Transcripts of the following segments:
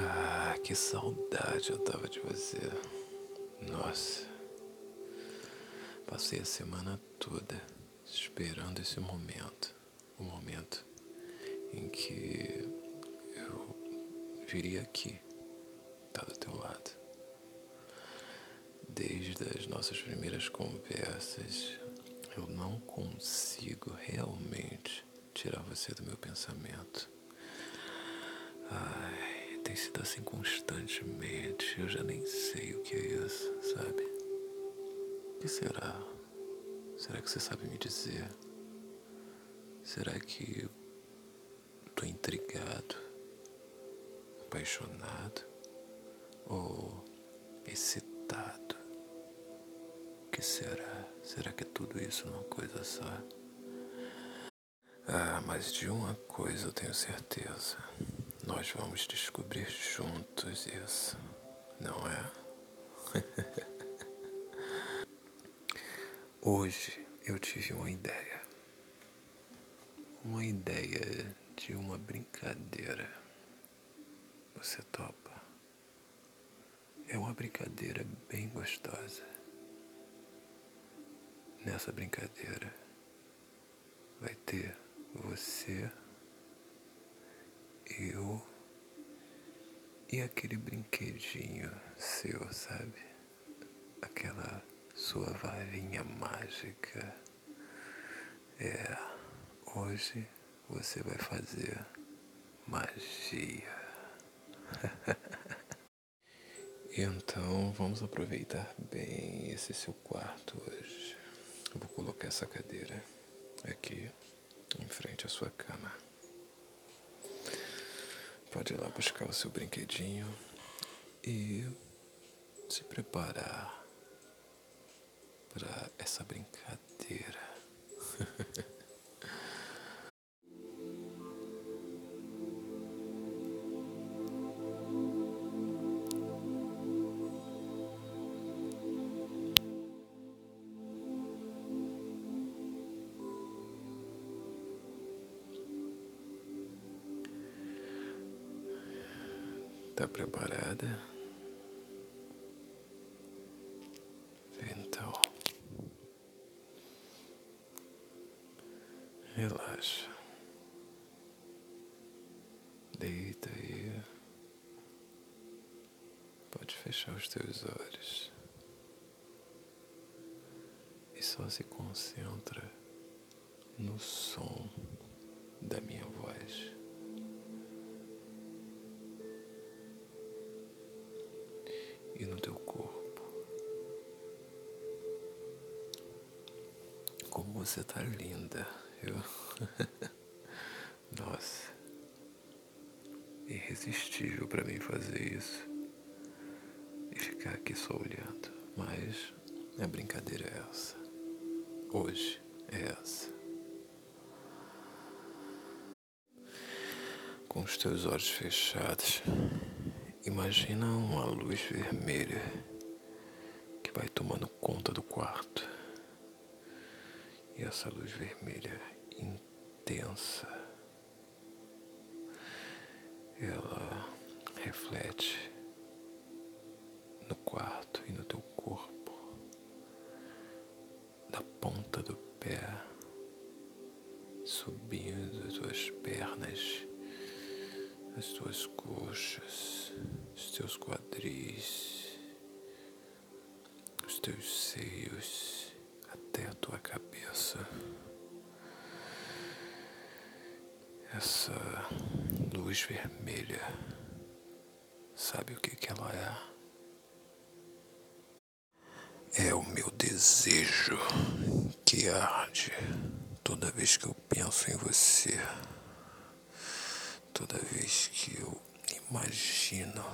Ah, que saudade eu tava de você. Nossa. Passei a semana toda esperando esse momento. O momento em que eu viria aqui, tá do teu lado. Desde as nossas primeiras conversas, eu não consigo realmente tirar você do meu pensamento. Ai, tem sido assim constantemente. Eu já nem sei o que é isso, sabe? O que será? Será que você sabe me dizer? Será que tô intrigado, apaixonado ou excitado? O que será? Será que é tudo isso numa coisa só? Ah, mas de uma coisa eu tenho certeza. Nós vamos descobrir juntos isso, não é? Hoje eu tive uma ideia. Uma ideia de uma brincadeira. Você topa? É uma brincadeira bem gostosa. Nessa brincadeira vai ter você, eu e aquele brinquedinho seu, sabe? Aquela sua varinha mágica. É, hoje você vai fazer magia. então vamos aproveitar bem esse seu quarto hoje. Eu vou colocar essa cadeira aqui em frente à sua cama. Pode ir lá buscar o seu brinquedinho e se preparar para essa brincadeira. Tá preparada? Então, relaxa. Deita aí. Pode fechar os teus olhos. E só se concentra no som você tá linda, eu. Nossa, irresistível para mim fazer isso e ficar aqui só olhando. Mas a brincadeira é essa. Hoje é essa. Com os teus olhos fechados. Imagina uma luz vermelha que vai tomando conta do quarto. E essa luz vermelha intensa, ela reflete no quarto e no teu corpo, da ponta do pé, subindo as tuas pernas, as tuas coxas os teus quadris, os teus Essa luz vermelha, sabe o que, que ela é? É o meu desejo que arde toda vez que eu penso em você, toda vez que eu Imagina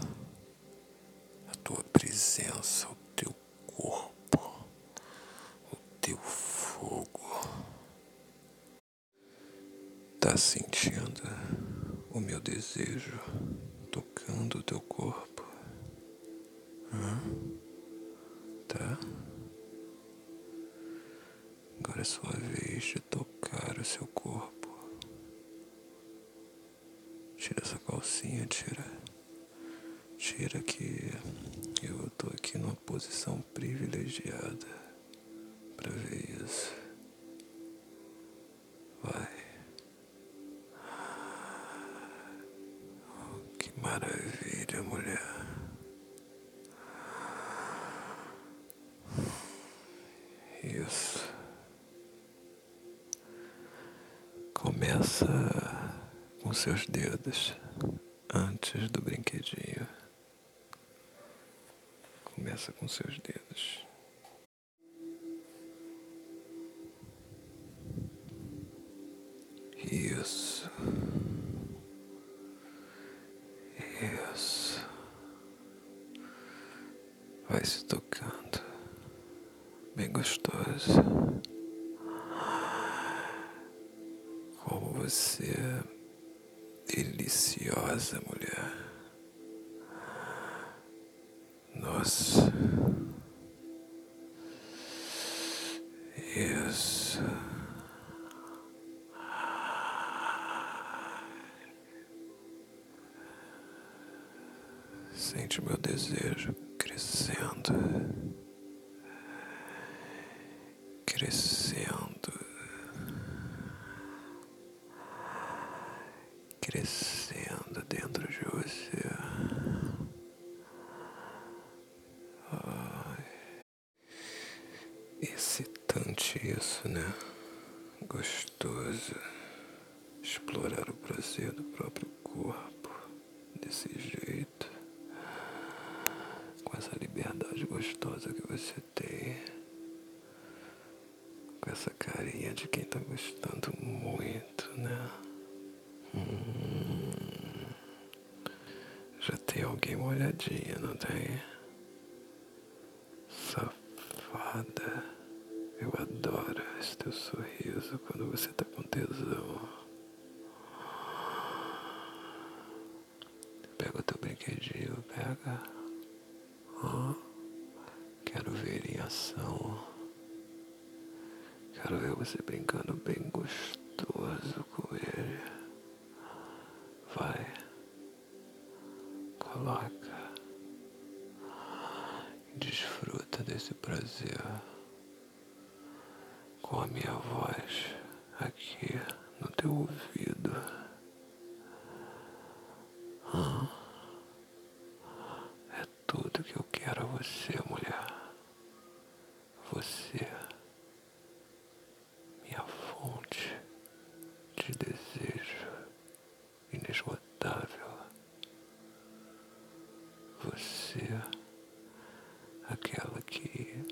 a tua presença, o teu corpo, o teu fogo. Tá sentindo o meu desejo tocando o teu corpo? Hã? Tá? Agora é sua vez de tocar o seu corpo. Tira essa calcinha, tira. mentira que eu tô aqui numa posição privilegiada para ver isso. Começa com seus dedos antes do brinquedinho. Começa com seus dedos. Você é deliciosa, mulher. Nossa. Isso. Sente o meu desejo crescendo, crescendo, crescendo dentro de você. Ai. Excitante isso, né? Gostoso explorar o prazer do próprio corpo desse jeito, com essa liberdade gostosa que você tem, com essa carinha de quem tá gostando muito, né? Hum, já tem alguém molhadinha, não tem? Safada. Eu adoro esse teu sorriso quando você tá com tesão. Pega o teu brinquedinho, pega. Ó, quero ver ele em ação. Quero ver você brincando bem gostoso com ele. Vai. Coloca. Desfruta desse prazer com a minha voz aqui no teu ouvido. Hã? É tudo que eu quero a você, mulher. Você, minha fonte de desejo inesgotável. Você, aquela que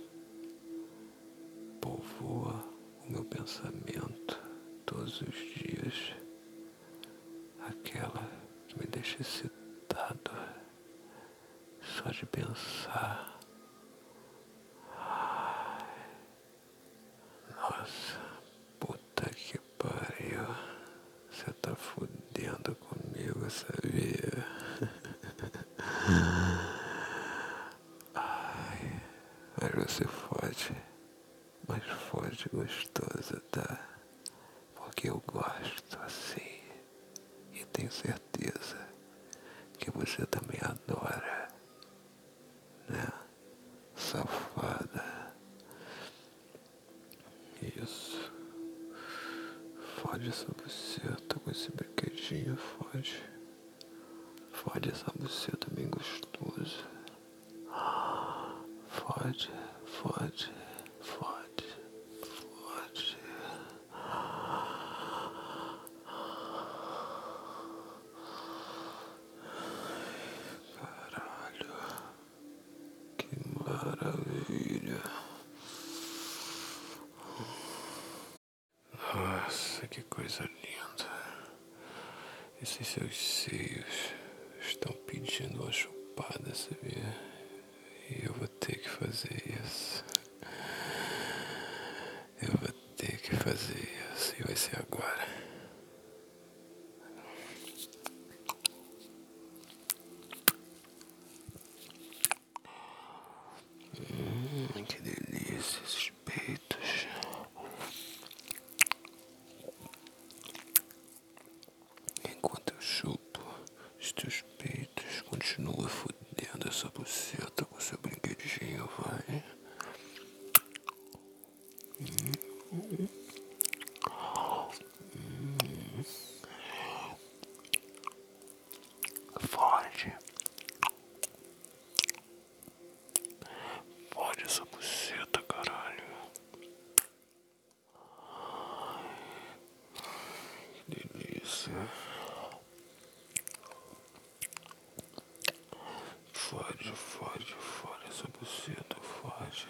povoa o meu pensamento todos os dias, aquela que me deixa excitado só de pensar. Ai, Nossa, puta que pariu. Você tá fudendo comigo, sabia? Ai, mas você fode, mas fode gostosa, tá? Porque eu gosto assim. E tenho certeza que você também adora, né? Safada. Isso. Fode essa buceta com esse brinquedinho, fode. Fode essa buceta bem gostosa. Fode, fode, fode. Caralho. Que maravilha. Nossa, que coisa linda. Esses seus seios estão pedindo uma chupada, sabia? E eu vou ter que fazer isso. Eu vou ter que fazer isso. E vai ser agora. Hum, que delícia esses peitos. Enquanto eu chupo os teus peitos, continua fudendo. Fodendo essa buceta com seu brinquedinho, vai. Fode. Fode essa buceta, caralho. Que delícia. Fode, fode, fode essa buceta, fode.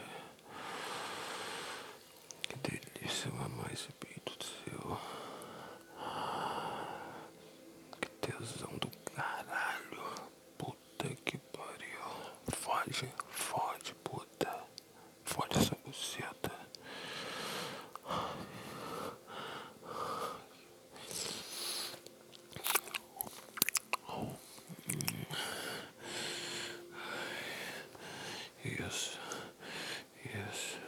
Que delícia mamar esse peito seu. Que tesão do caralho. Puta que pariu. Fode, fode, puta. Fode essa buceta. Isso, isso.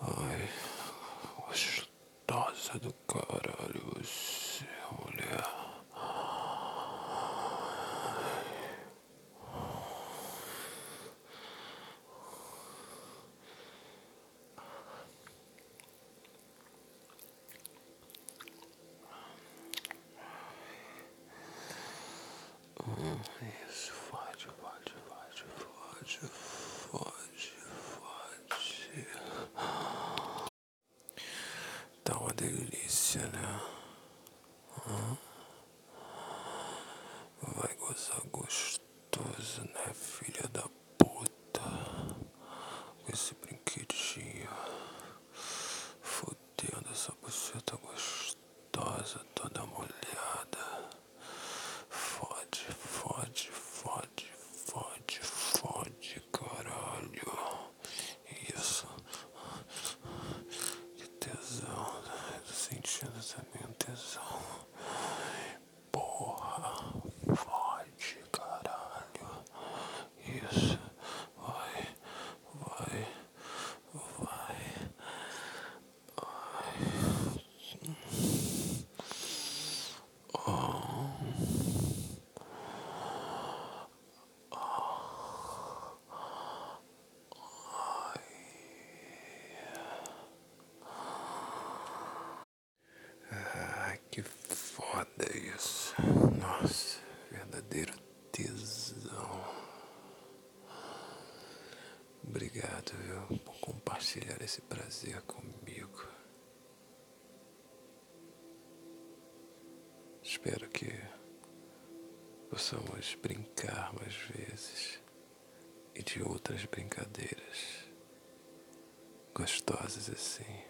Ai, gostosa do caralho você, mulher. Isso, fode, fode, fode, fode, fode, fode. Tá uma delícia, né? Vai gozar gostoso, né, filha da puta? Com esse brinquedinho. Fodendo essa buceta gostosa, toda molhada. Fode, fode, fode, fode, fode, caralho. Isso. Que tesão. Sentindo também um tesão. Porra. Fode, caralho. Isso. Vai, vai, vai. Ah, que foda isso. Nossa, verdadeiro tesão. Obrigado, viu, por compartilhar esse prazer comigo. Espero que possamos brincar mais vezes e de outras brincadeiras gostosas assim.